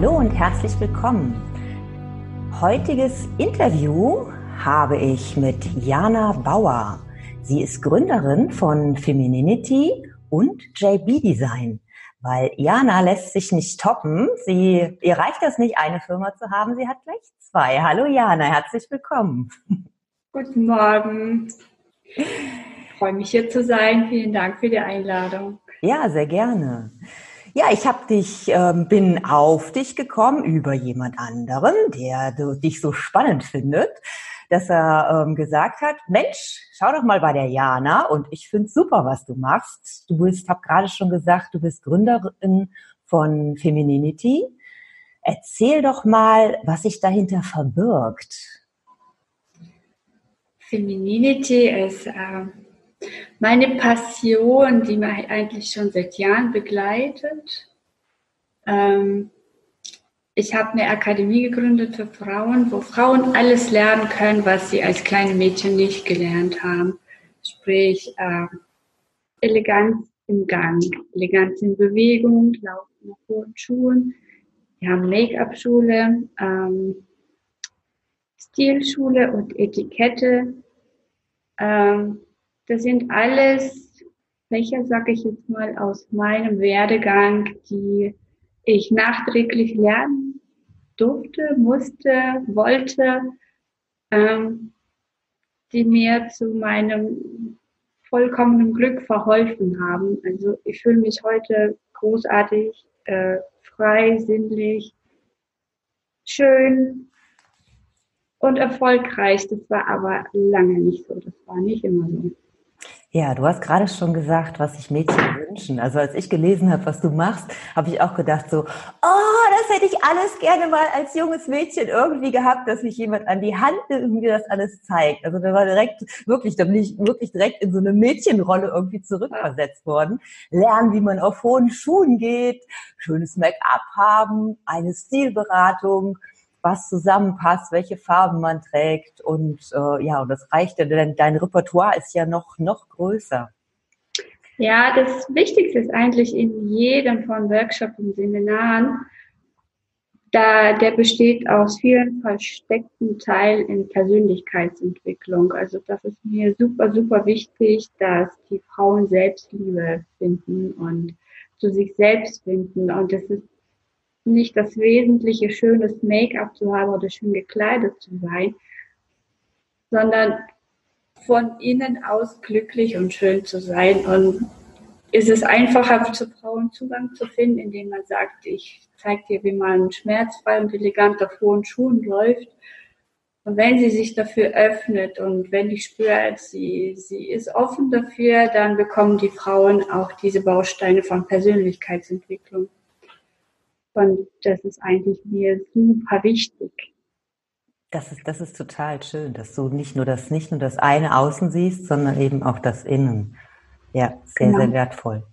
Hallo und herzlich willkommen. Heutiges Interview habe ich mit Jana Bauer. Sie ist Gründerin von Femininity und JB Design. Weil Jana lässt sich nicht toppen. Sie, ihr reicht das nicht, eine Firma zu haben. Sie hat gleich zwei. Hallo Jana, herzlich willkommen. Guten Morgen. Ich freue mich hier zu sein. Vielen Dank für die Einladung. Ja, sehr gerne. Ja, ich habe dich, ähm, bin auf dich gekommen über jemand anderen, der du, dich so spannend findet, dass er ähm, gesagt hat, Mensch, schau doch mal bei der Jana und ich finde super, was du machst. Du bist, habe gerade schon gesagt, du bist Gründerin von Femininity. Erzähl doch mal, was sich dahinter verbirgt. Femininity ist äh, meine Passion, die mich eigentlich schon seit Jahren begleitet. Ähm, ich habe eine Akademie gegründet für Frauen, wo Frauen alles lernen können, was sie als kleine Mädchen nicht gelernt haben. Sprich, äh, Eleganz im Gang, Eleganz in Bewegung, Laufen nach hohen Schuhen. Wir haben Make-up-Schule, ähm, Stilschule und Etikette. Ähm, das sind alles Fächer, sage ich jetzt mal, aus meinem Werdegang, die ich nachträglich lernen durfte, musste, wollte, ähm, die mir zu meinem vollkommenen Glück verholfen haben. Also ich fühle mich heute großartig, äh, frei, sinnlich, schön und erfolgreich. Das war aber lange nicht so. Das war nicht immer so. Ja, du hast gerade schon gesagt, was sich Mädchen wünschen. Also als ich gelesen habe, was du machst, habe ich auch gedacht so, oh, das hätte ich alles gerne mal als junges Mädchen irgendwie gehabt, dass mich jemand an die Hand nimmt und mir das alles zeigt. Also da war direkt, wirklich, da bin ich wirklich direkt in so eine Mädchenrolle irgendwie zurückversetzt worden. Lernen, wie man auf hohen Schuhen geht, schönes Make-up haben, eine Stilberatung, was zusammenpasst, welche Farben man trägt und äh, ja, und das reicht ja, denn dein Repertoire ist ja noch, noch größer. Ja, das Wichtigste ist eigentlich in jedem von Workshops und Seminaren, da der besteht aus vielen versteckten Teilen in Persönlichkeitsentwicklung. Also das ist mir super, super wichtig, dass die Frauen Selbstliebe finden und zu sich selbst finden. Und das ist nicht das Wesentliche, schönes Make-up zu haben oder schön gekleidet zu sein, sondern von innen aus glücklich und schön zu sein. Und ist es einfacher, zu Frauen Zugang zu finden, indem man sagt, ich zeige dir, wie man schmerzfrei und elegant auf hohen Schuhen läuft. Und wenn sie sich dafür öffnet und wenn ich spüre, sie, sie ist offen dafür, dann bekommen die Frauen auch diese Bausteine von Persönlichkeitsentwicklung. Und das ist eigentlich mir super wichtig. Das ist, das ist total schön, dass du nicht nur das, nicht nur das eine Außen siehst, sondern eben auch das Innen. Ja, sehr, genau. sehr wertvoll.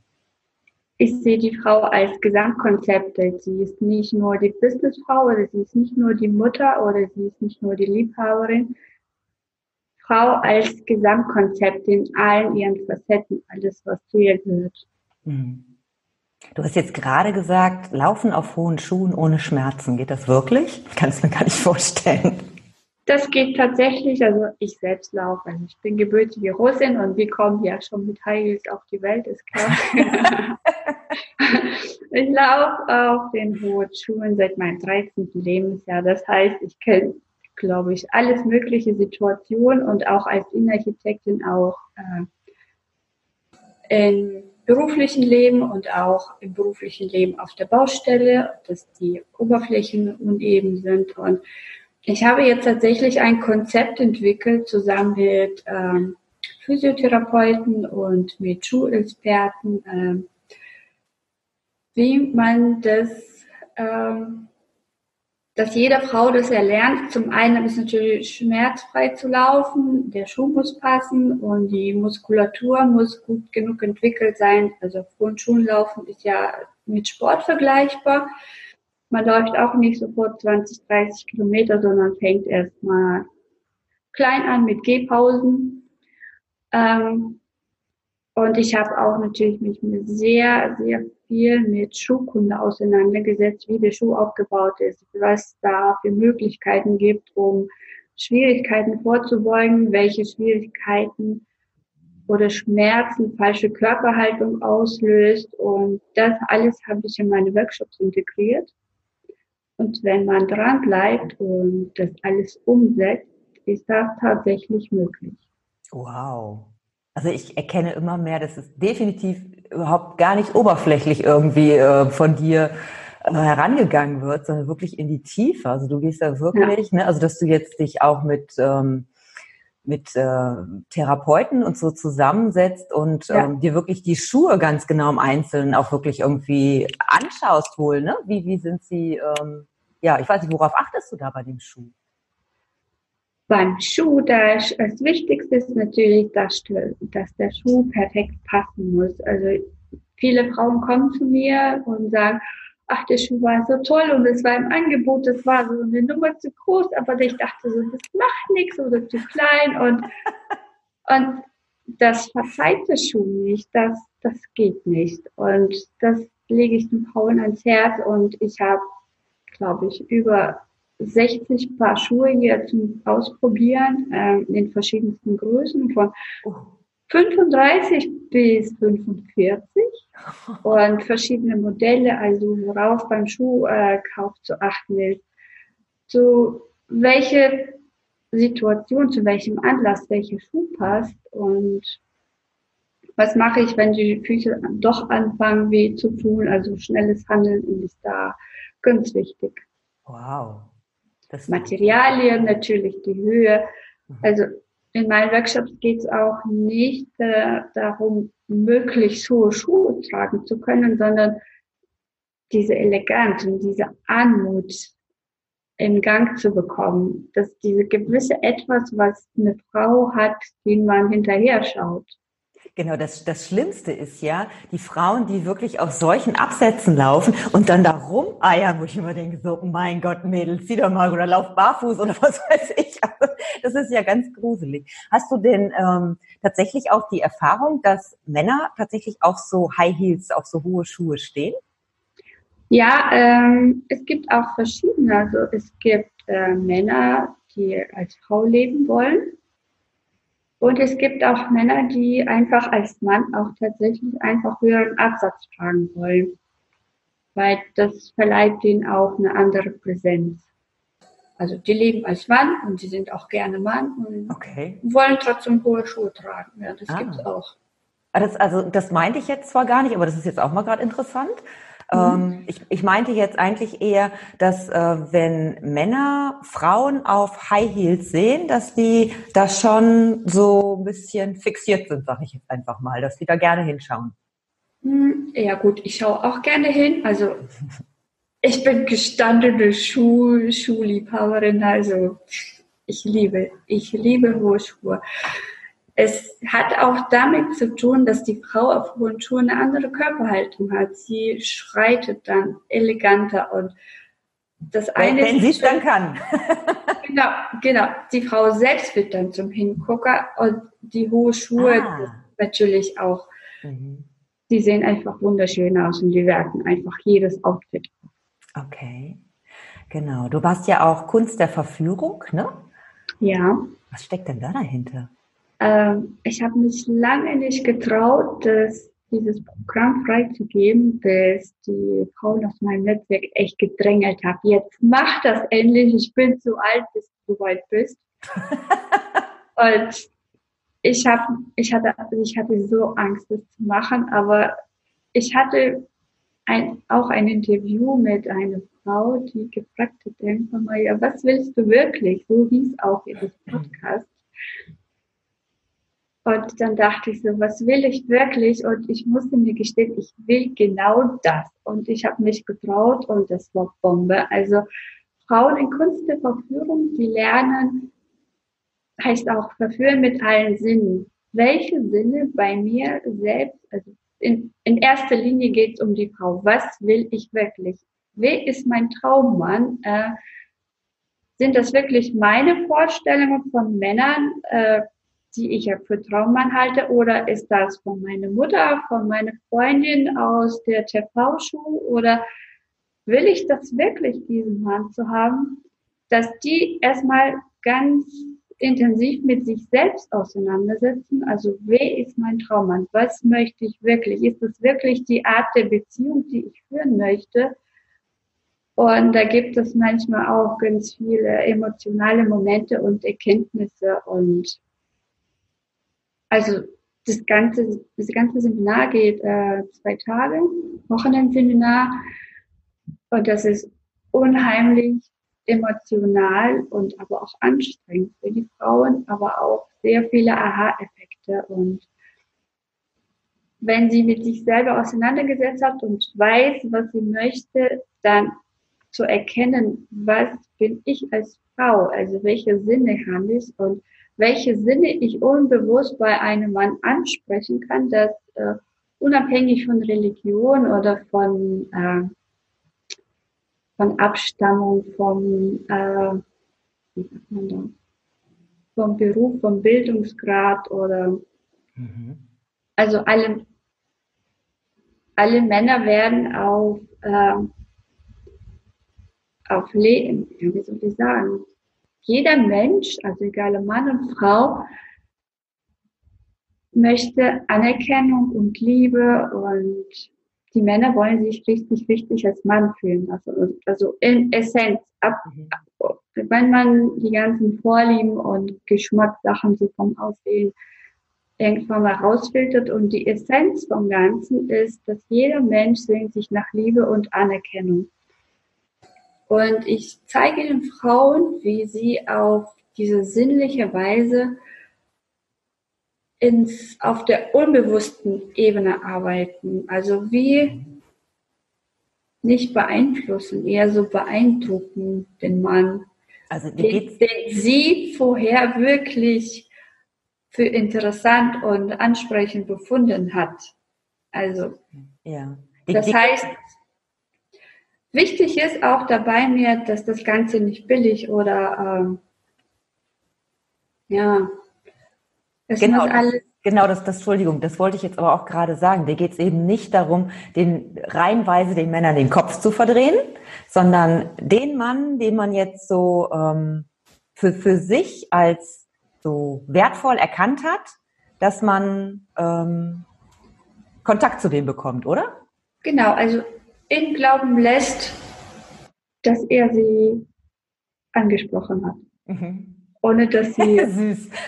Ich sehe die Frau als Gesamtkonzept. Sie ist nicht nur die Businessfrau oder sie ist nicht nur die Mutter oder sie ist nicht nur die Liebhaberin. Frau als Gesamtkonzept in allen ihren Facetten, alles, was zu ihr gehört. Mhm. Du hast jetzt gerade gesagt, Laufen auf hohen Schuhen ohne Schmerzen. Geht das wirklich? Ich kann es mir gar nicht vorstellen. Das geht tatsächlich. Also ich selbst laufe. Ich bin gebürtige Russin und wir kommen ja schon mit High Heels auf die Welt, ist klar. ich laufe auf den hohen Schuhen seit meinem 13. Lebensjahr. Das heißt, ich kenne, glaube ich, alles mögliche Situationen und auch als Innenarchitektin auch äh, in beruflichen Leben und auch im beruflichen Leben auf der Baustelle, dass die Oberflächen uneben sind. Und ich habe jetzt tatsächlich ein Konzept entwickelt, zusammen mit ähm, Physiotherapeuten und mit Schulexperten, ähm, wie man das ähm, dass jede Frau das erlernt. Zum einen ist natürlich schmerzfrei zu laufen, der Schuh muss passen und die Muskulatur muss gut genug entwickelt sein. Also laufen ist ja mit Sport vergleichbar. Man läuft auch nicht sofort 20, 30 Kilometer, sondern fängt erstmal klein an mit Gehpausen. Ähm, und ich habe auch natürlich mich sehr, sehr viel mit Schuhkunde auseinandergesetzt, wie der Schuh aufgebaut ist, was da für Möglichkeiten gibt, um Schwierigkeiten vorzubeugen, welche Schwierigkeiten oder Schmerzen, falsche Körperhaltung auslöst. Und das alles habe ich in meine Workshops integriert. Und wenn man dran bleibt und das alles umsetzt, ist das tatsächlich möglich. Wow. Also ich erkenne immer mehr, dass es definitiv überhaupt gar nicht oberflächlich irgendwie äh, von dir äh, herangegangen wird, sondern wirklich in die Tiefe. Also du gehst da wirklich, ja. ne, also dass du jetzt dich auch mit ähm, mit äh, Therapeuten und so zusammensetzt und ja. ähm, dir wirklich die Schuhe ganz genau im Einzelnen auch wirklich irgendwie anschaust wohl, ne? Wie, wie sind sie, ähm, ja, ich weiß nicht, worauf achtest du da bei dem Schuh? Beim Schuh, das, das Wichtigste ist natürlich, dass, dass der Schuh perfekt passen muss. Also viele Frauen kommen zu mir und sagen, ach, der Schuh war so toll und es war im Angebot, das war so eine Nummer zu groß, aber ich dachte so, das macht nichts oder zu klein und, und das verzeiht der Schuh nicht, das, das geht nicht. Und das lege ich den Frauen ans Herz und ich habe, glaube ich, über 60 Paar Schuhe hier zum Ausprobieren äh, in verschiedensten Größen von oh. 35 bis 45 und verschiedene Modelle, also worauf beim Schuhkauf äh, zu achten ist, zu welche Situation, zu welchem Anlass welcher Schuh passt und was mache ich, wenn die Füße doch anfangen weh zu tun, also schnelles Handeln ist da ganz wichtig. Wow. Das Materialien, natürlich die Höhe. Mhm. Also in meinen Workshops geht es auch nicht äh, darum, möglichst hohe Schuhe tragen zu können, sondern diese Eleganz und diese Anmut in Gang zu bekommen. Dass diese gewisse Etwas, was eine Frau hat, den man hinterher schaut. Genau, das, das Schlimmste ist ja, die Frauen, die wirklich auf solchen Absätzen laufen und dann da rumeiern, wo ich immer denke, so, mein Gott, Mädels, zieh doch mal oder lauf barfuß oder was weiß ich. Das ist ja ganz gruselig. Hast du denn ähm, tatsächlich auch die Erfahrung, dass Männer tatsächlich auf so High Heels, auf so hohe Schuhe stehen? Ja, ähm, es gibt auch verschiedene. Also es gibt äh, Männer, die als Frau leben wollen und es gibt auch Männer, die einfach als Mann auch tatsächlich einfach höheren Absatz tragen wollen. Weil das verleiht ihnen auch eine andere Präsenz. Also die leben als Mann und die sind auch gerne Mann und okay. wollen trotzdem hohe Schuhe tragen. Ja, das ah. gibt's auch. Ah, das, also das meinte ich jetzt zwar gar nicht, aber das ist jetzt auch mal gerade interessant. Mhm. Ähm, ich, ich meinte jetzt eigentlich eher, dass äh, wenn Männer Frauen auf High Heels sehen, dass die da schon so ein bisschen fixiert sind, sage ich jetzt einfach mal, dass die da gerne hinschauen. Hm, ja gut, ich schaue auch gerne hin. Also ich bin gestandene Schuh, Schuhliebhaberin, also ich liebe, ich liebe hohe Schuhe. Es hat auch damit zu tun, dass die Frau auf hohen Schuhen eine andere Körperhaltung hat. Sie schreitet dann eleganter und das eine wenn, wenn sie es dann kann. genau, genau. Die Frau selbst wird dann zum Hingucker und die hohen Schuhe ah. natürlich auch. Mhm. Die sehen einfach wunderschön aus und die werten einfach jedes Outfit. Okay, genau. Du warst ja auch Kunst der Verführung, ne? Ja. Was steckt denn da dahinter? Ähm, ich habe mich lange nicht getraut, das, dieses Programm freizugeben, bis die Frauen aus meinem Netzwerk echt gedrängelt haben. Jetzt mach das endlich, ich bin zu alt, bis du weit bist. Und ich habe, ich hatte, also ich hatte so Angst, das zu machen, aber ich hatte ein, auch ein Interview mit einer Frau, die gefragt hat, ja, was willst du wirklich? So hieß auch ihr Podcast. Und dann dachte ich so, was will ich wirklich? Und ich musste mir gestehen, ich will genau das. Und ich habe mich getraut und das war Bombe. Also Frauen in Kunst der Verführung, die lernen, heißt auch verführen mit allen Sinnen. Welche Sinne bei mir selbst, also in, in erster Linie geht es um die Frau. Was will ich wirklich? Wer ist mein Traummann? Äh, sind das wirklich meine Vorstellungen von Männern? Äh, die ich für Traummann halte, oder ist das von meiner Mutter, von meiner Freundin aus der TV-Show, oder will ich das wirklich, diesen Mann zu haben, dass die erstmal ganz intensiv mit sich selbst auseinandersetzen. Also wer ist mein Traummann? Was möchte ich wirklich? Ist das wirklich die Art der Beziehung, die ich führen möchte? Und da gibt es manchmal auch ganz viele emotionale Momente und Erkenntnisse und also das ganze, das ganze Seminar geht äh, zwei Tage, Wochenendseminar. Und das ist unheimlich emotional und aber auch anstrengend für die Frauen, aber auch sehr viele Aha-Effekte. Und wenn sie mit sich selber auseinandergesetzt hat und weiß, was sie möchte, dann zu erkennen, was bin ich als Frau, also welche Sinne habe ich? Und welche Sinne ich unbewusst bei einem Mann ansprechen kann, das äh, unabhängig von Religion oder von äh, von Abstammung, vom, äh, wie sagt man da, vom Beruf, vom Bildungsgrad oder mhm. also alle, alle Männer werden auf, äh, auf Leben, wie soll ich sagen, jeder Mensch, also egal ob Mann und Frau, möchte Anerkennung und Liebe und die Männer wollen sich richtig, richtig als Mann fühlen. Also, also in Essenz, ab, mhm. wenn man die ganzen Vorlieben und Geschmackssachen so vom Aussehen irgendwann mal rausfiltert und die Essenz vom Ganzen ist, dass jeder Mensch sehnt sich nach Liebe und Anerkennung. Und ich zeige den Frauen, wie sie auf diese sinnliche Weise ins, auf der unbewussten Ebene arbeiten. Also wie nicht beeinflussen, eher so beeindrucken den Mann, also den, den sie vorher wirklich für interessant und ansprechend befunden hat. Also, ja. Die, das heißt, wichtig ist auch dabei mir, dass das Ganze nicht billig oder ähm, ja es genau, alles genau das, das, Entschuldigung, das wollte ich jetzt aber auch gerade sagen. Dir geht es eben nicht darum, den reihenweise den Männern den Kopf zu verdrehen, sondern den Mann, den man jetzt so ähm, für, für sich als so wertvoll erkannt hat, dass man ähm, Kontakt zu dem bekommt, oder? Genau, also in Glauben lässt, dass er sie angesprochen hat. Mhm. Ohne dass sie. Süß.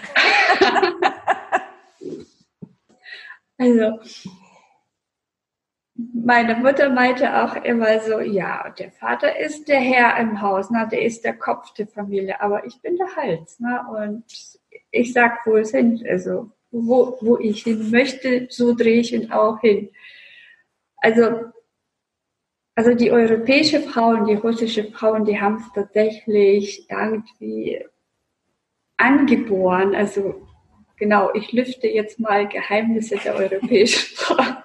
Also, meine Mutter meinte auch immer so, ja, der Vater ist der Herr im Haus, ne? der ist der Kopf der Familie, aber ich bin der Hals. Ne? Und ich sag, wo es hin, also wo, wo ich hin möchte, so drehe ich ihn auch hin. Also, also die europäische Frauen, die russische Frauen, die haben es tatsächlich irgendwie angeboren. Also genau, ich lüfte jetzt mal Geheimnisse der europäischen Sprache.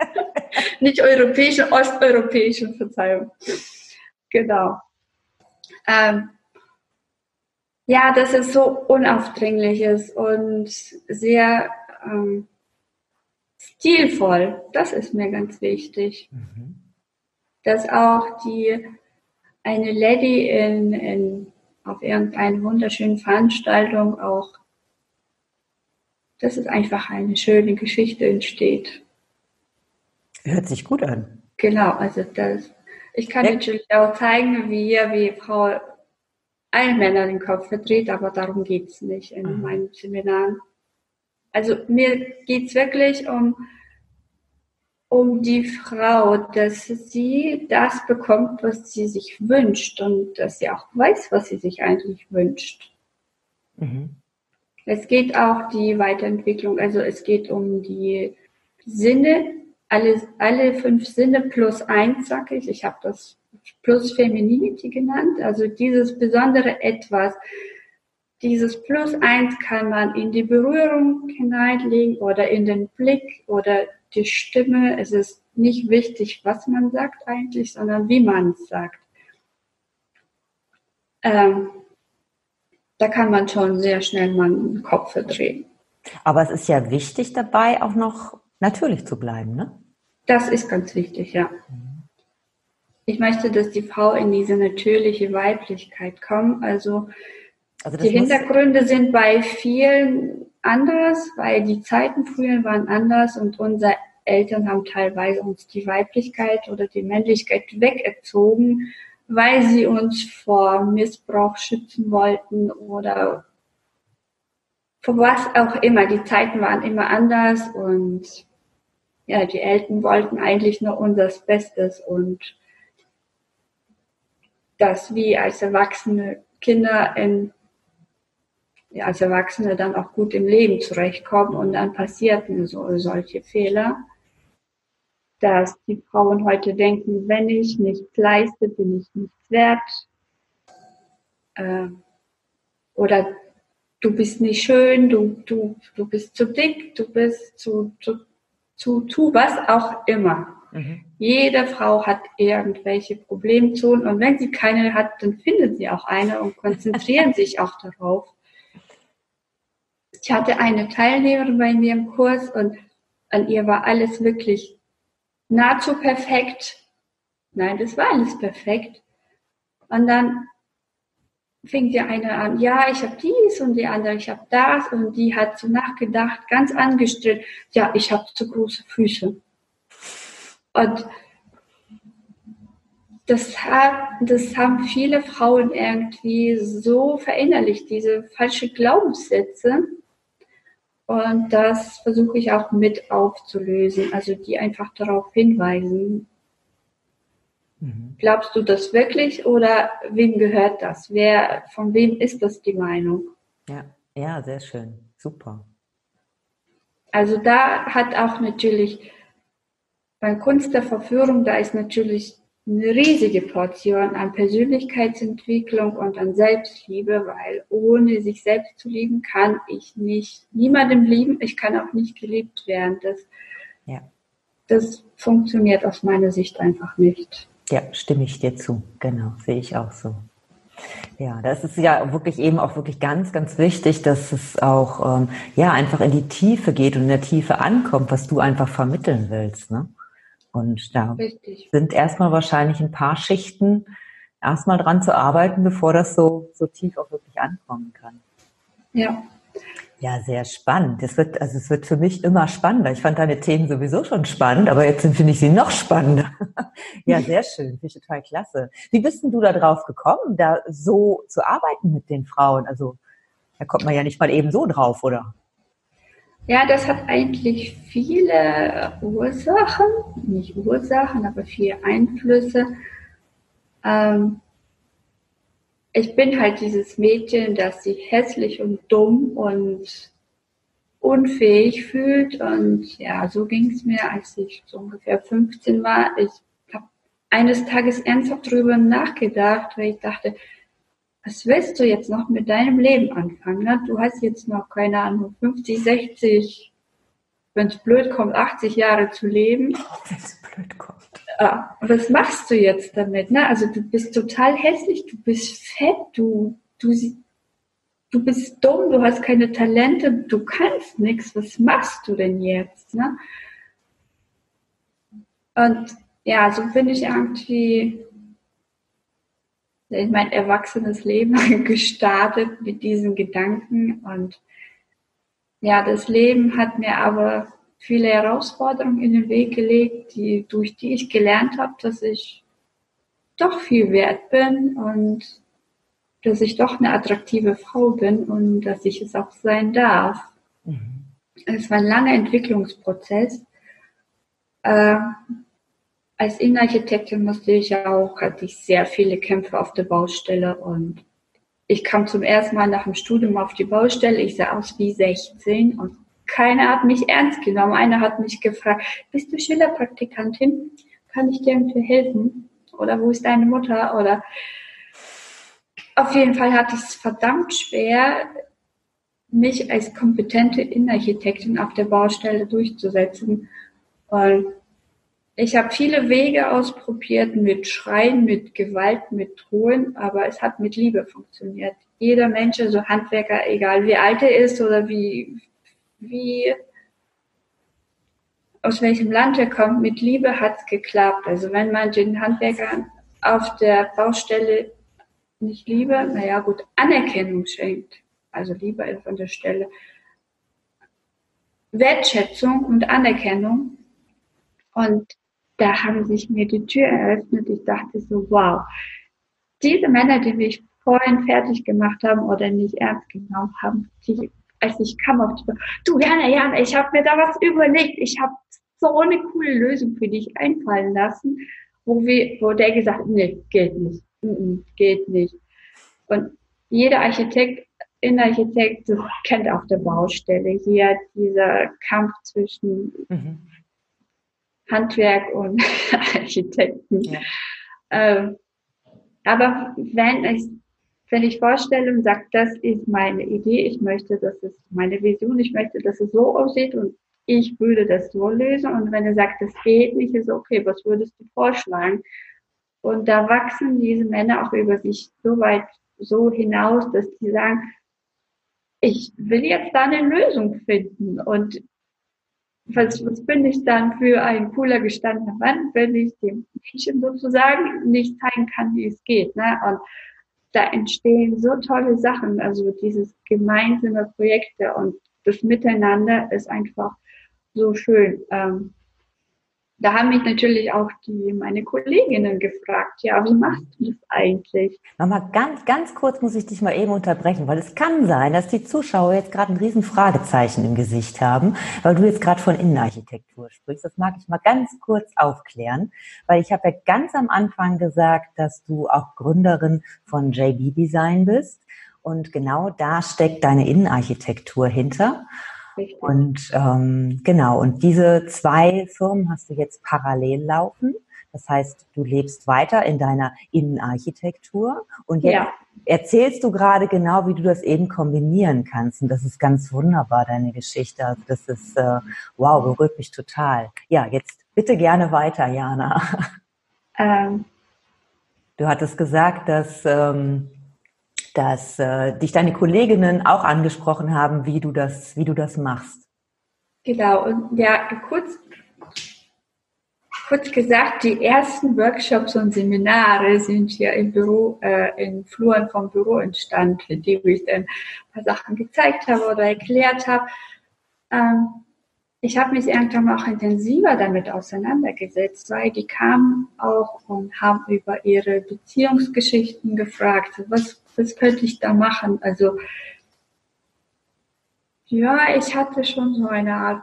Nicht europäischen, osteuropäischen, Verzeihung. Genau. Ähm, ja, dass es so unaufdringlich ist und sehr ähm, stilvoll. Das ist mir ganz wichtig. Mhm. Dass auch die eine Lady in, in auf irgendeiner wunderschönen Veranstaltung auch dass es einfach eine schöne Geschichte entsteht. Hört sich gut an. Genau, also das. Ich kann ja. natürlich auch zeigen, wie wie Frau allen Männern den Kopf verdreht, aber darum geht es nicht in mhm. meinen Seminaren. Also mir geht es wirklich um, um die Frau, dass sie das bekommt, was sie sich wünscht und dass sie auch weiß, was sie sich eigentlich wünscht. Mhm. Es geht auch die Weiterentwicklung, also es geht um die Sinne, alle, alle fünf Sinne plus eins, sag ich. Ich habe das plus Femininity genannt, also dieses besondere Etwas. Dieses plus eins kann man in die Berührung hineinlegen oder in den Blick oder die Stimme. Es ist nicht wichtig, was man sagt eigentlich, sondern wie man es sagt. Ähm, da kann man schon sehr schnell mal den Kopf verdrehen. Aber es ist ja wichtig dabei, auch noch natürlich zu bleiben, ne? Das ist ganz wichtig, ja. Ich möchte, dass die Frau in diese natürliche Weiblichkeit kommt. Also, also die Hintergründe sind bei vielen anders, weil die Zeiten früher waren anders und unsere Eltern haben teilweise uns die Weiblichkeit oder die Männlichkeit wegerzogen, weil sie uns vor Missbrauch schützen wollten oder vor was auch immer. Die Zeiten waren immer anders und ja, die Eltern wollten eigentlich nur unser Bestes und dass wir als erwachsene Kinder in, ja, als Erwachsene dann auch gut im Leben zurechtkommen und dann passierten so, solche Fehler, dass die Frauen heute denken, wenn ich nichts leiste, bin ich nichts wert. Äh, oder du bist nicht schön, du, du, du bist zu dick, du bist zu, zu, zu, zu was auch immer. Mhm. Jede Frau hat irgendwelche Problemzonen und wenn sie keine hat, dann findet sie auch eine und konzentrieren sich auch darauf. Ich hatte eine Teilnehmerin bei mir im Kurs und an ihr war alles wirklich nahezu perfekt. Nein, das war alles perfekt. Und dann fing die eine an, ja, ich habe dies und die andere, ich habe das und die hat so nachgedacht, ganz angestrengt, ja, ich habe zu große Füße. Und das, hat, das haben viele Frauen irgendwie so verinnerlicht, diese falsche Glaubenssätze. Und das versuche ich auch mit aufzulösen, also die einfach darauf hinweisen, Mhm. Glaubst du das wirklich oder wem gehört das? Wer, von wem ist das die Meinung? Ja, ja, sehr schön. Super. Also da hat auch natürlich bei Kunst der Verführung, da ist natürlich eine riesige Portion an Persönlichkeitsentwicklung und an Selbstliebe, weil ohne sich selbst zu lieben, kann ich nicht niemandem lieben, ich kann auch nicht geliebt werden. Das, ja. das funktioniert aus meiner Sicht einfach nicht. Ja, stimme ich dir zu. Genau, sehe ich auch so. Ja, das ist ja wirklich eben auch wirklich ganz, ganz wichtig, dass es auch ähm, ja einfach in die Tiefe geht und in der Tiefe ankommt, was du einfach vermitteln willst. Ne? Und da Richtig. sind erstmal wahrscheinlich ein paar Schichten erstmal dran zu arbeiten, bevor das so, so tief auch wirklich ankommen kann. Ja, ja, sehr spannend. Es wird, also es wird für mich immer spannender. Ich fand deine Themen sowieso schon spannend, aber jetzt finde ich sie noch spannender. ja, sehr schön. Finde ich total klasse. Wie bist denn du da drauf gekommen, da so zu arbeiten mit den Frauen? Also, da kommt man ja nicht mal eben so drauf, oder? Ja, das hat eigentlich viele Ursachen, nicht Ursachen, aber viele Einflüsse. Ähm, ich bin halt dieses Mädchen, das sich hässlich und dumm und unfähig fühlt. Und ja, so ging es mir, als ich so ungefähr 15 war. Ich habe eines Tages ernsthaft darüber nachgedacht, weil ich dachte, was willst du jetzt noch mit deinem Leben anfangen? Ne? Du hast jetzt noch, keine Ahnung, 50, 60, wenn es blöd kommt, 80 Jahre zu leben. Wenn es blöd kommt äh, was machst du jetzt damit? Ne? Also du bist total hässlich, du bist fett, du, du, du bist dumm, du hast keine Talente, du kannst nichts, was machst du denn jetzt? Ne? Und ja, so bin ich irgendwie in mein erwachsenes Leben gestartet mit diesen Gedanken und ja, das Leben hat mir aber viele Herausforderungen in den Weg gelegt, die, durch die ich gelernt habe, dass ich doch viel wert bin und dass ich doch eine attraktive Frau bin und dass ich es auch sein darf. Mhm. Es war ein langer Entwicklungsprozess. Äh, als Innenarchitektin musste ich auch, hatte ich sehr viele Kämpfe auf der Baustelle und ich kam zum ersten Mal nach dem Studium auf die Baustelle. Ich sah aus wie 16 und keiner hat mich ernst genommen. Einer hat mich gefragt, bist du Schülerpraktikantin? Kann ich dir irgendwie helfen? Oder wo ist deine Mutter? Oder auf jeden Fall hatte ich es verdammt schwer, mich als kompetente Innenarchitektin auf der Baustelle durchzusetzen. Und ich habe viele Wege ausprobiert mit Schreien, mit Gewalt, mit Drohen, aber es hat mit Liebe funktioniert. Jeder Mensch, also Handwerker, egal wie alt er ist oder wie wie, aus welchem Land er kommt, mit Liebe hat's geklappt. Also wenn man den Handwerkern auf der Baustelle nicht Liebe, naja gut, Anerkennung schenkt, also Liebe ist an der Stelle, Wertschätzung und Anerkennung. Und da haben sich mir die Tür eröffnet. Ich dachte so, wow, diese Männer, die mich vorhin fertig gemacht haben oder nicht ernst genommen haben, die, als ich kam auf die, du Jana, Jana, ich habe mir da was überlegt. Ich habe so eine coole Lösung für dich einfallen lassen, wo wir, wo der gesagt nee, geht nicht, mm -mm, geht nicht. Und jeder Architekt Innenarchitekt kennt auf der Baustelle hier dieser Kampf zwischen mhm. Handwerk und Architekten. Ja. Ähm, aber wenn ich, wenn ich vorstelle und sage, das ist meine Idee, ich möchte, dass es meine Vision, ich möchte, dass es so aussieht und ich würde das so lösen. Und wenn er sagt, das geht nicht, ist okay, was würdest du vorschlagen? Und da wachsen diese Männer auch über sich so weit so hinaus, dass die sagen, ich will jetzt da eine Lösung finden. Und was, was bin ich dann für ein cooler gestandener Mann, wenn ich dem Mädchen sozusagen nicht zeigen kann, wie es geht. Ne? Und da entstehen so tolle Sachen, also dieses gemeinsame Projekte und das Miteinander ist einfach so schön. Ähm, da haben mich natürlich auch die, meine Kolleginnen gefragt, ja, wie machst du das eigentlich? Nochmal ganz, ganz kurz muss ich dich mal eben unterbrechen, weil es kann sein, dass die Zuschauer jetzt gerade ein riesen Fragezeichen im Gesicht haben, weil du jetzt gerade von Innenarchitektur sprichst. Das mag ich mal ganz kurz aufklären, weil ich habe ja ganz am Anfang gesagt, dass du auch Gründerin von JB Design bist. Und genau da steckt deine Innenarchitektur hinter. Richtig. Und ähm, genau, und diese zwei Firmen hast du jetzt parallel laufen. Das heißt, du lebst weiter in deiner Innenarchitektur und jetzt ja. erzählst du gerade genau, wie du das eben kombinieren kannst. Und das ist ganz wunderbar, deine Geschichte. Also das ist, äh, wow, berührt mich total. Ja, jetzt bitte gerne weiter, Jana. Ähm. Du hattest gesagt, dass ähm, dass äh, dich deine Kolleginnen auch angesprochen haben, wie du das, wie du das machst. Genau, und ja, kurz, kurz gesagt, die ersten Workshops und Seminare sind hier im Büro, äh, in Fluren vom Büro entstanden, die ich dann ein paar Sachen gezeigt habe oder erklärt habe. Ähm, ich habe mich irgendwann auch intensiver damit auseinandergesetzt, weil die kamen auch und haben über ihre Beziehungsgeschichten gefragt, was, was könnte ich da machen? Also ja, ich hatte schon so eine Art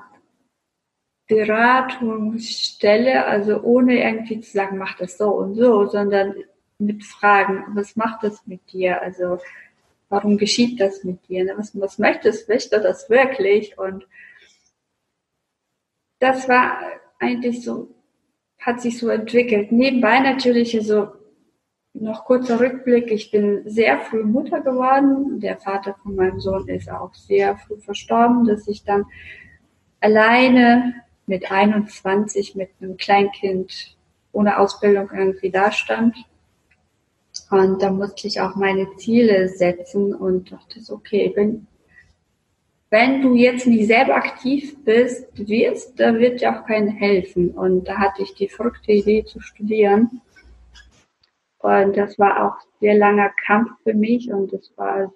Beratungsstelle, also ohne irgendwie zu sagen, mach das so und so, sondern mit Fragen, was macht das mit dir? Also warum geschieht das mit dir? Was, was möchtest, möchtest du das wirklich? Und das war eigentlich so, hat sich so entwickelt. Nebenbei natürlich so noch kurzer Rückblick. Ich bin sehr früh Mutter geworden. Der Vater von meinem Sohn ist auch sehr früh verstorben, dass ich dann alleine mit 21 mit einem Kleinkind ohne Ausbildung irgendwie dastand. Und da musste ich auch meine Ziele setzen und dachte okay, wenn wenn du jetzt nicht selber aktiv bist, wirst, da wird dir auch kein helfen. Und da hatte ich die verrückte Idee zu studieren. Und das war auch sehr langer Kampf für mich und es war,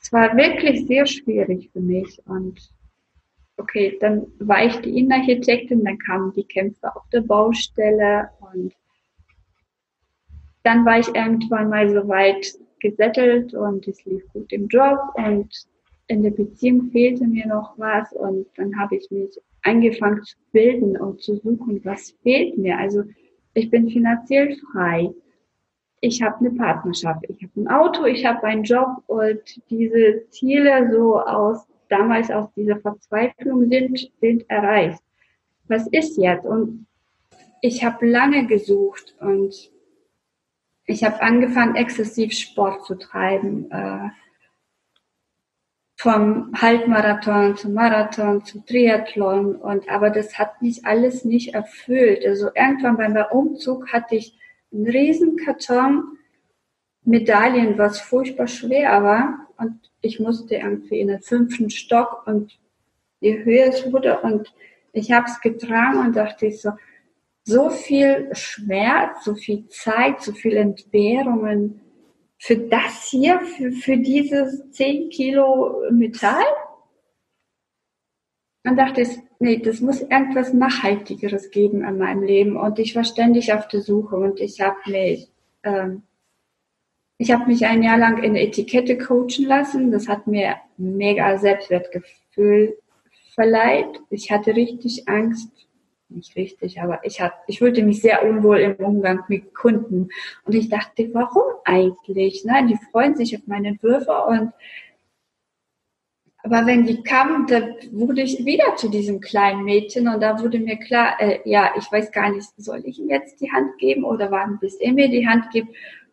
es war wirklich sehr schwierig für mich. Und okay, dann war ich die Innenarchitektin, dann kamen die Kämpfe auf der Baustelle und dann war ich irgendwann mal so weit gesettelt und es lief gut im Job und in der Beziehung fehlte mir noch was und dann habe ich mich angefangen zu bilden und zu suchen, was fehlt mir. Also ich bin finanziell frei. Ich habe eine Partnerschaft, ich habe ein Auto, ich habe einen Job und diese Ziele so aus damals aus dieser Verzweiflung sind, sind erreicht. Was ist jetzt? Und ich habe lange gesucht und ich habe angefangen, exzessiv Sport zu treiben. Äh, vom Halbmarathon zum Marathon zum Triathlon und aber das hat mich alles nicht erfüllt. Also irgendwann beim Umzug hatte ich einen riesen Karton Medaillen, was furchtbar schwer war und ich musste irgendwie in den fünften Stock und je höher es wurde und ich habe es getragen und dachte ich so, so viel Schmerz, so viel Zeit, so viel Entbehrungen für das hier, für, für dieses 10 Kilo Metall? Dann dachte ich, nee, das muss irgendwas Nachhaltigeres geben in meinem Leben. Und ich war ständig auf der Suche und ich habe mich, ähm, ich habe mich ein Jahr lang in Etikette coachen lassen. Das hat mir mega Selbstwertgefühl verleiht. Ich hatte richtig Angst, nicht richtig, aber ich hatte, ich fühlte mich sehr unwohl im Umgang mit Kunden. Und ich dachte, warum eigentlich? Nein, die freuen sich auf meine Entwürfe und aber wenn die kamen, da wurde ich wieder zu diesem kleinen Mädchen und da wurde mir klar, äh, ja, ich weiß gar nicht, soll ich ihm jetzt die Hand geben oder warten, bis er mir die Hand gibt?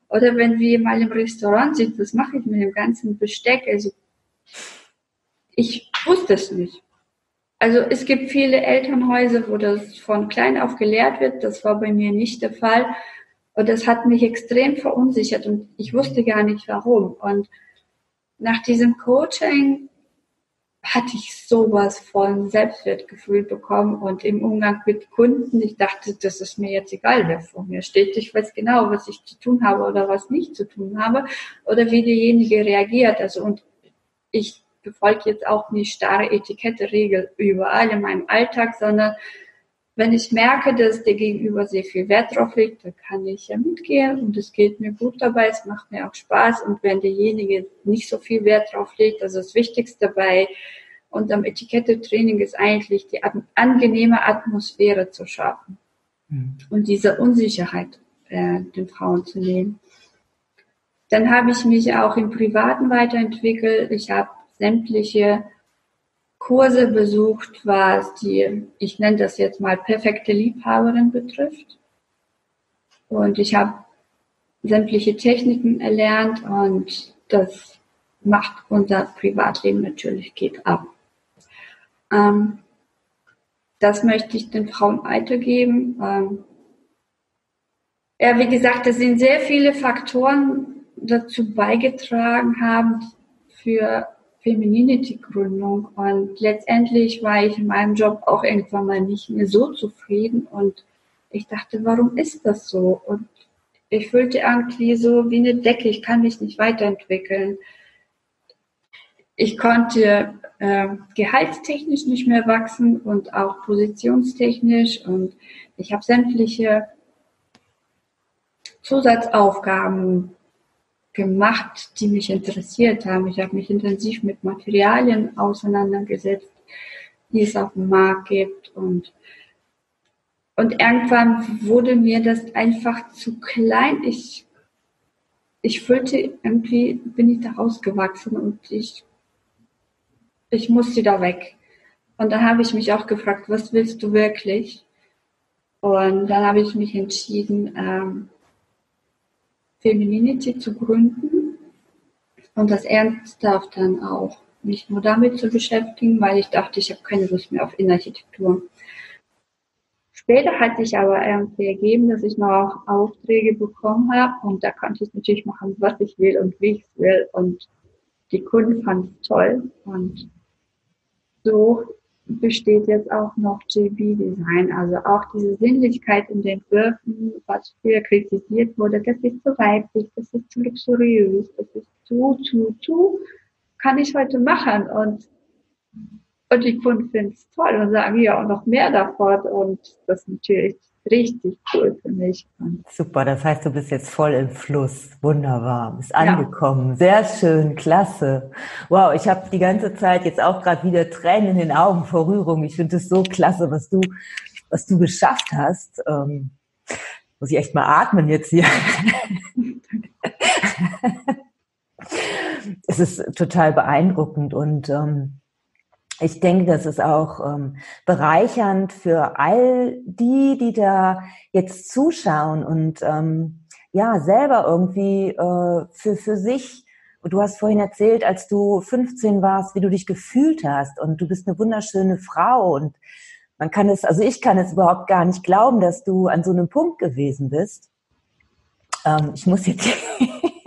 Oder wenn wir mal im Restaurant sind, was mache ich mit dem ganzen Besteck? Also ich wusste es nicht. Also es gibt viele Elternhäuser, wo das von klein auf gelehrt wird. Das war bei mir nicht der Fall. Und das hat mich extrem verunsichert und ich wusste gar nicht warum. Und nach diesem Coaching hatte ich sowas von Selbstwertgefühl bekommen und im Umgang mit Kunden, ich dachte, das ist mir jetzt egal, wer vor mir steht. Ich weiß genau, was ich zu tun habe oder was nicht zu tun habe oder wie derjenige reagiert. Also und ich befolge jetzt auch nicht starre Etikette-Regel überall in meinem Alltag, sondern wenn ich merke, dass der Gegenüber sehr viel Wert drauf legt, dann kann ich ja mitgehen und es geht mir gut dabei, es macht mir auch Spaß und wenn derjenige nicht so viel Wert drauf legt, also das Wichtigste bei unserem Etikette-Training ist eigentlich die angenehme Atmosphäre zu schaffen mhm. und diese Unsicherheit äh, den Frauen zu nehmen. Dann habe ich mich auch im Privaten weiterentwickelt. Ich habe sämtliche Kurse besucht, was die, ich nenne das jetzt mal perfekte Liebhaberin betrifft. Und ich habe sämtliche Techniken erlernt und das macht unser Privatleben natürlich geht ab. Ähm, das möchte ich den Frauen weitergeben. Ähm, ja, wie gesagt, es sind sehr viele Faktoren dazu beigetragen haben für Femininity-Gründung. Und letztendlich war ich in meinem Job auch irgendwann mal nicht mehr so zufrieden. Und ich dachte, warum ist das so? Und ich fühlte irgendwie so wie eine Decke. Ich kann mich nicht weiterentwickeln. Ich konnte äh, gehaltstechnisch nicht mehr wachsen und auch positionstechnisch. Und ich habe sämtliche Zusatzaufgaben gemacht, die mich interessiert haben. Ich habe mich intensiv mit Materialien auseinandergesetzt, die es auf dem Markt gibt und und irgendwann wurde mir das einfach zu klein. Ich, ich fühlte irgendwie, bin ich da rausgewachsen und ich, ich musste da weg. Und da habe ich mich auch gefragt, was willst du wirklich? Und dann habe ich mich entschieden, ähm, Femininity zu gründen. Und das ernsthaft dann auch nicht nur damit zu beschäftigen, weil ich dachte, ich habe keine Lust mehr auf Innenarchitektur. Später hat sich aber irgendwie ergeben, dass ich noch Aufträge bekommen habe. Und da konnte ich natürlich machen, was ich will und wie ich will. Und die Kunden fanden es toll. Und so besteht jetzt auch noch JB-Design, also auch diese Sinnlichkeit in den Entwürfen, was früher kritisiert wurde, das ist zu weiblich, das ist zu luxuriös, das ist zu, zu, zu, kann ich heute machen. Und und die Kunden finden es toll und sagen ja auch noch mehr davon. Und das natürlich richtig cool für mich. Super, das heißt, du bist jetzt voll im Fluss. Wunderbar, bist angekommen. Ja. Sehr schön, klasse. Wow, ich habe die ganze Zeit jetzt auch gerade wieder Tränen in den Augen vor Rührung. Ich finde es so klasse, was du, was du geschafft hast. Ähm, muss ich echt mal atmen jetzt hier. es ist total beeindruckend und ähm, ich denke, das ist auch ähm, bereichernd für all die, die da jetzt zuschauen und ähm, ja selber irgendwie äh, für für sich. Du hast vorhin erzählt, als du 15 warst, wie du dich gefühlt hast und du bist eine wunderschöne Frau und man kann es, also ich kann es überhaupt gar nicht glauben, dass du an so einem Punkt gewesen bist. Ähm, ich muss jetzt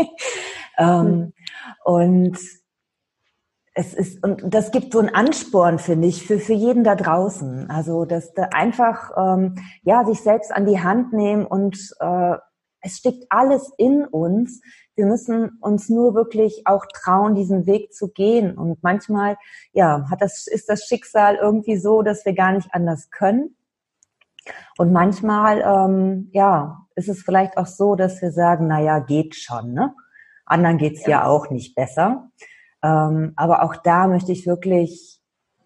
ähm, und es ist, und das gibt so einen Ansporn, finde ich, für, für jeden da draußen. Also, dass da einfach, ähm, ja, sich selbst an die Hand nehmen und äh, es steckt alles in uns. Wir müssen uns nur wirklich auch trauen, diesen Weg zu gehen. Und manchmal, ja, hat das, ist das Schicksal irgendwie so, dass wir gar nicht anders können. Und manchmal, ähm, ja, ist es vielleicht auch so, dass wir sagen, na ja, geht schon, ne? Anderen geht's ja. ja auch nicht besser. Ähm, aber auch da möchte ich wirklich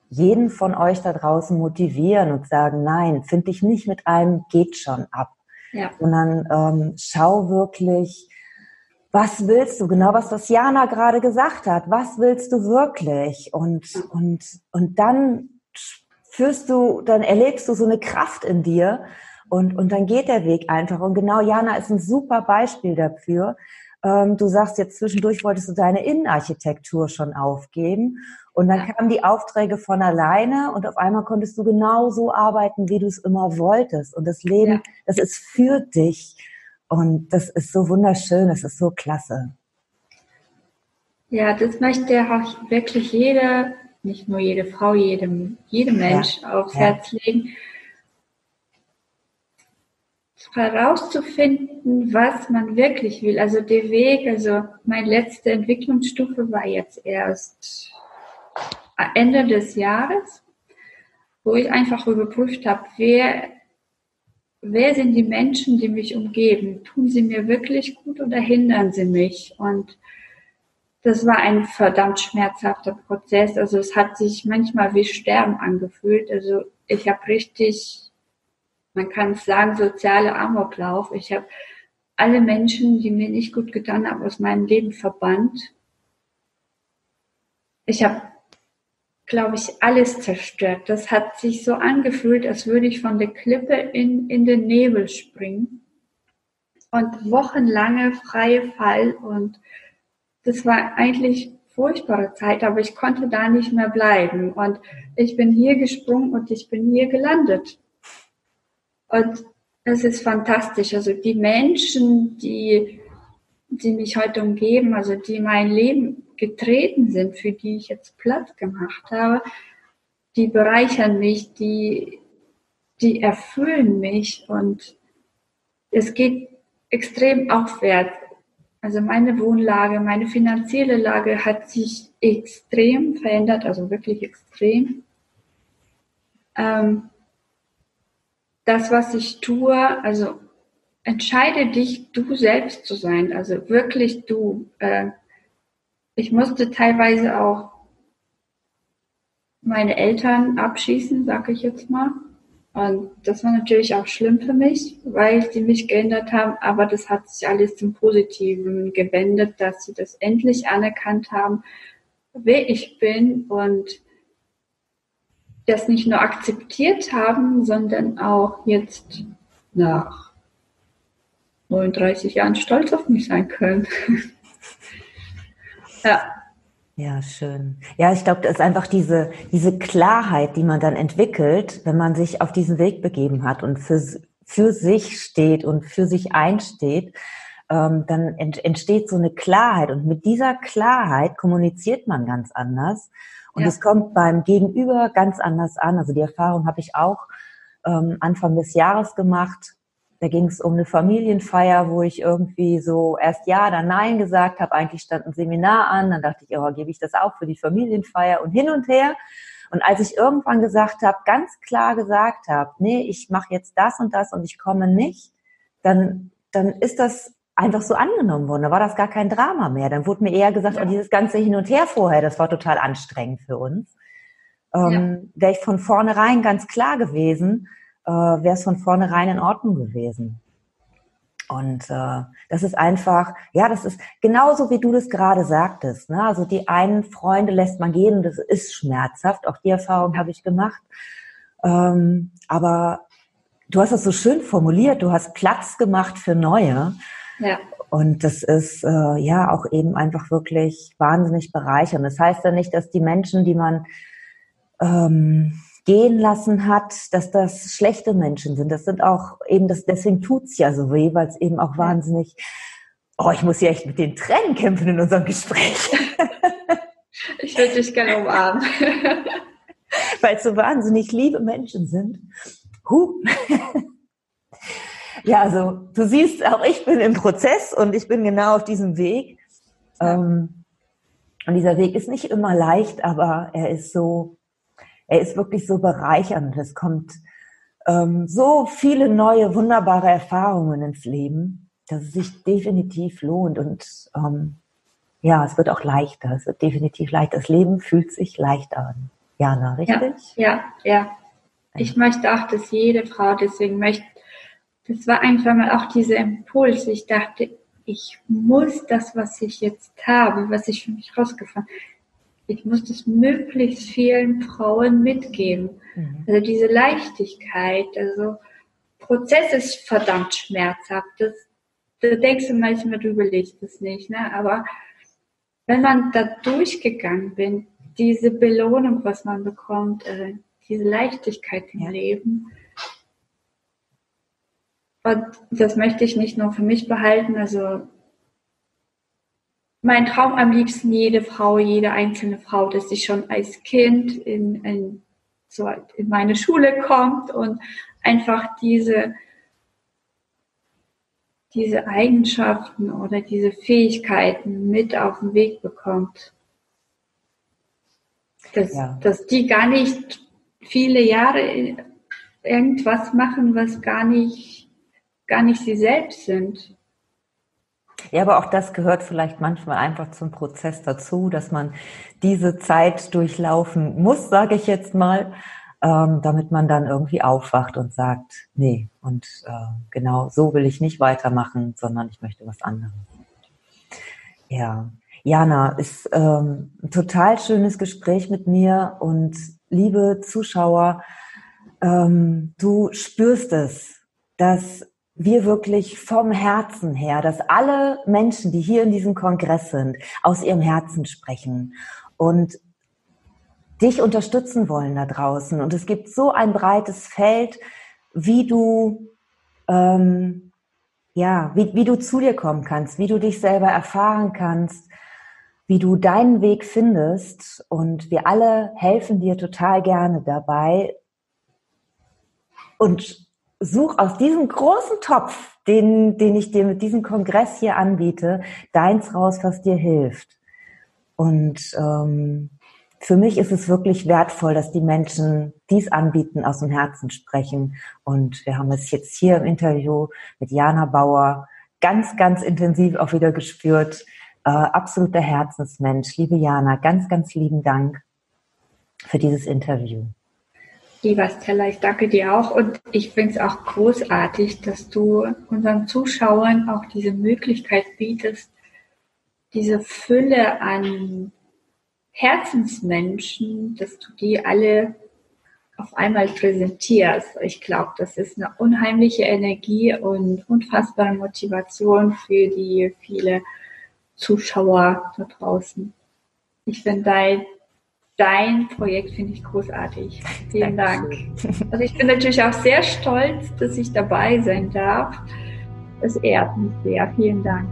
jeden von euch da draußen motivieren und sagen, nein, find dich nicht mit einem geht schon ab, ja. sondern ähm, schau wirklich, was willst du? Genau, was das Jana gerade gesagt hat. Was willst du wirklich? Und, und, und dann führst du, dann erlebst du so eine Kraft in dir und, und dann geht der Weg einfach. Und genau Jana ist ein super Beispiel dafür, ähm, du sagst jetzt zwischendurch wolltest du deine Innenarchitektur schon aufgeben und dann ja. kamen die Aufträge von alleine und auf einmal konntest du genau so arbeiten, wie du es immer wolltest. Und das Leben, ja. das ist für dich und das ist so wunderschön, das ist so klasse. Ja, das möchte auch wirklich jeder, nicht nur jede Frau, jedem, jedem Mensch ja. aufs Herz legen herauszufinden, was man wirklich will. Also der Weg, also meine letzte Entwicklungsstufe war jetzt erst Ende des Jahres, wo ich einfach überprüft habe, wer, wer sind die Menschen, die mich umgeben? Tun sie mir wirklich gut oder hindern sie mich? Und das war ein verdammt schmerzhafter Prozess. Also es hat sich manchmal wie Sterben angefühlt. Also ich habe richtig man kann es sagen, soziale Amoklauf. Ich habe alle Menschen, die mir nicht gut getan haben, aus meinem Leben verbannt. Ich habe, glaube ich, alles zerstört. Das hat sich so angefühlt, als würde ich von der Klippe in, in den Nebel springen. Und wochenlange freie Fall. Und das war eigentlich furchtbare Zeit, aber ich konnte da nicht mehr bleiben. Und ich bin hier gesprungen und ich bin hier gelandet. Und es ist fantastisch. Also die Menschen, die, die mich heute umgeben, also die mein Leben getreten sind, für die ich jetzt Platz gemacht habe, die bereichern mich, die, die erfüllen mich und es geht extrem aufwärts. Also meine Wohnlage, meine finanzielle Lage hat sich extrem verändert, also wirklich extrem. Ähm, das, was ich tue, also entscheide dich, du selbst zu sein, also wirklich du. Äh, ich musste teilweise auch meine Eltern abschießen, sag ich jetzt mal. Und das war natürlich auch schlimm für mich, weil sie mich geändert haben, aber das hat sich alles zum Positiven gewendet, dass sie das endlich anerkannt haben, wer ich bin und das nicht nur akzeptiert haben, sondern auch jetzt nach 39 Jahren stolz auf mich sein können. ja. Ja, schön. Ja, ich glaube, das ist einfach diese, diese Klarheit, die man dann entwickelt, wenn man sich auf diesen Weg begeben hat und für, für sich steht und für sich einsteht, ähm, dann ent, entsteht so eine Klarheit. Und mit dieser Klarheit kommuniziert man ganz anders und es ja. kommt beim Gegenüber ganz anders an. Also die Erfahrung habe ich auch ähm, Anfang des Jahres gemacht. Da ging es um eine Familienfeier, wo ich irgendwie so erst ja, dann nein gesagt habe. Eigentlich stand ein Seminar an. Dann dachte ich, oh, gebe ich das auch für die Familienfeier und hin und her. Und als ich irgendwann gesagt habe, ganz klar gesagt habe, nee, ich mache jetzt das und das und ich komme nicht, dann, dann ist das einfach so angenommen worden. Da war das gar kein Drama mehr. Dann wurde mir eher gesagt, ja. oh, dieses ganze Hin und Her vorher, das war total anstrengend für uns. Ähm, ja. Wäre ich von vornherein ganz klar gewesen, äh, wäre es von vornherein in Ordnung gewesen. Und äh, das ist einfach, ja, das ist genauso wie du das gerade sagtest. Ne? Also die einen Freunde lässt man gehen, das ist schmerzhaft. Auch die Erfahrung habe ich gemacht. Ähm, aber du hast es so schön formuliert. Du hast Platz gemacht für neue. Ja. Und das ist äh, ja auch eben einfach wirklich wahnsinnig bereichernd. Das heißt ja nicht, dass die Menschen, die man ähm, gehen lassen hat, dass das schlechte Menschen sind. Das sind auch eben, das, deswegen tut's ja so weh, weil es eben auch wahnsinnig, oh, ich muss ja echt mit den Tränen kämpfen in unserem Gespräch. Ich würde dich gerne umarmen. Weil es so wahnsinnig liebe Menschen sind. Huh. Ja, also du siehst, auch ich bin im Prozess und ich bin genau auf diesem Weg. Ähm, und dieser Weg ist nicht immer leicht, aber er ist so, er ist wirklich so bereichernd. Es kommt ähm, so viele neue, wunderbare Erfahrungen ins Leben, dass es sich definitiv lohnt. Und ähm, ja, es wird auch leichter. Es wird definitiv leichter. Das Leben fühlt sich leichter an. Jana, richtig? Ja, ja, ja. Ich möchte auch, dass jede Frau, deswegen möchte, das war einfach mal auch dieser Impuls. Ich dachte, ich muss das, was ich jetzt habe, was ich für mich rausgefunden habe, ich muss das möglichst vielen Frauen mitgeben. Mhm. Also diese Leichtigkeit, also Prozess ist verdammt schmerzhaft. Das, da denkst du manchmal, du überlegst es nicht, ne? Aber wenn man da durchgegangen bin, diese Belohnung, was man bekommt, äh, diese Leichtigkeit im ja. Leben, und das möchte ich nicht nur für mich behalten. Also mein Traum am liebsten jede Frau, jede einzelne Frau, dass sie schon als Kind in, in, so in meine Schule kommt und einfach diese, diese Eigenschaften oder diese Fähigkeiten mit auf den Weg bekommt. Dass, ja. dass die gar nicht viele Jahre irgendwas machen, was gar nicht gar nicht sie selbst sind. Ja, aber auch das gehört vielleicht manchmal einfach zum Prozess dazu, dass man diese Zeit durchlaufen muss, sage ich jetzt mal, ähm, damit man dann irgendwie aufwacht und sagt, nee, und äh, genau so will ich nicht weitermachen, sondern ich möchte was anderes. Ja, Jana, ist ähm, ein total schönes Gespräch mit mir und liebe Zuschauer, ähm, du spürst es, dass wir wirklich vom Herzen her, dass alle Menschen, die hier in diesem Kongress sind, aus ihrem Herzen sprechen und dich unterstützen wollen da draußen. Und es gibt so ein breites Feld, wie du, ähm, ja, wie, wie du zu dir kommen kannst, wie du dich selber erfahren kannst, wie du deinen Weg findest. Und wir alle helfen dir total gerne dabei. Und such aus diesem großen Topf, den, den ich dir mit diesem Kongress hier anbiete, deins raus, was dir hilft. Und ähm, für mich ist es wirklich wertvoll, dass die Menschen dies anbieten, aus dem Herzen sprechen. Und wir haben es jetzt hier im Interview mit Jana Bauer ganz, ganz intensiv auch wieder gespürt. Äh, absoluter Herzensmensch. Liebe Jana, ganz, ganz lieben Dank für dieses Interview. Lieber Stella, ich danke dir auch und ich finde es auch großartig, dass du unseren Zuschauern auch diese Möglichkeit bietest, diese Fülle an Herzensmenschen, dass du die alle auf einmal präsentierst. Ich glaube, das ist eine unheimliche Energie und unfassbare Motivation für die viele Zuschauer da draußen. Ich finde dein dein Projekt finde ich großartig. Vielen Dankeschön. Dank. Also ich bin natürlich auch sehr stolz, dass ich dabei sein darf. Es ehrt mich sehr. Vielen Dank.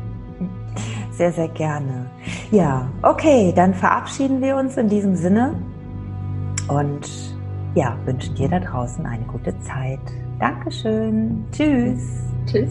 Sehr, sehr gerne. Ja, okay, dann verabschieden wir uns in diesem Sinne und ja, wünschen dir da draußen eine gute Zeit. Dankeschön. Tschüss. Tschüss.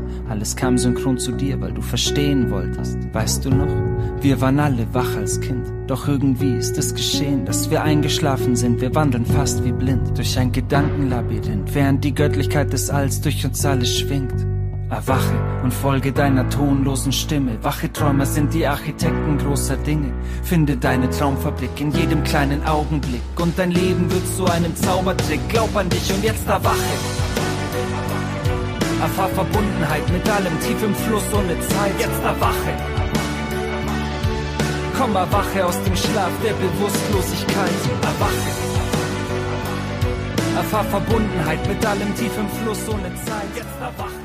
Alles kam synchron zu dir, weil du verstehen wolltest. Weißt du noch? Wir waren alle wach als Kind, doch irgendwie ist es geschehen, dass wir eingeschlafen sind. Wir wandeln fast wie blind durch ein Gedankenlabyrinth, während die Göttlichkeit des Alls durch uns alle schwingt. Erwache und folge deiner tonlosen Stimme. Wache Träumer sind die Architekten großer Dinge. Finde deine Traumfabrik in jedem kleinen Augenblick. Und dein Leben wird zu einem Zaubertrick. Glaub an dich und jetzt erwache. Erfahr Verbundenheit mit allem tief im Fluss ohne Zeit. Jetzt erwache. Komm, erwache aus dem Schlaf der Bewusstlosigkeit. Erwache. Erfahr Verbundenheit mit allem tief im Fluss ohne Zeit. Jetzt erwache.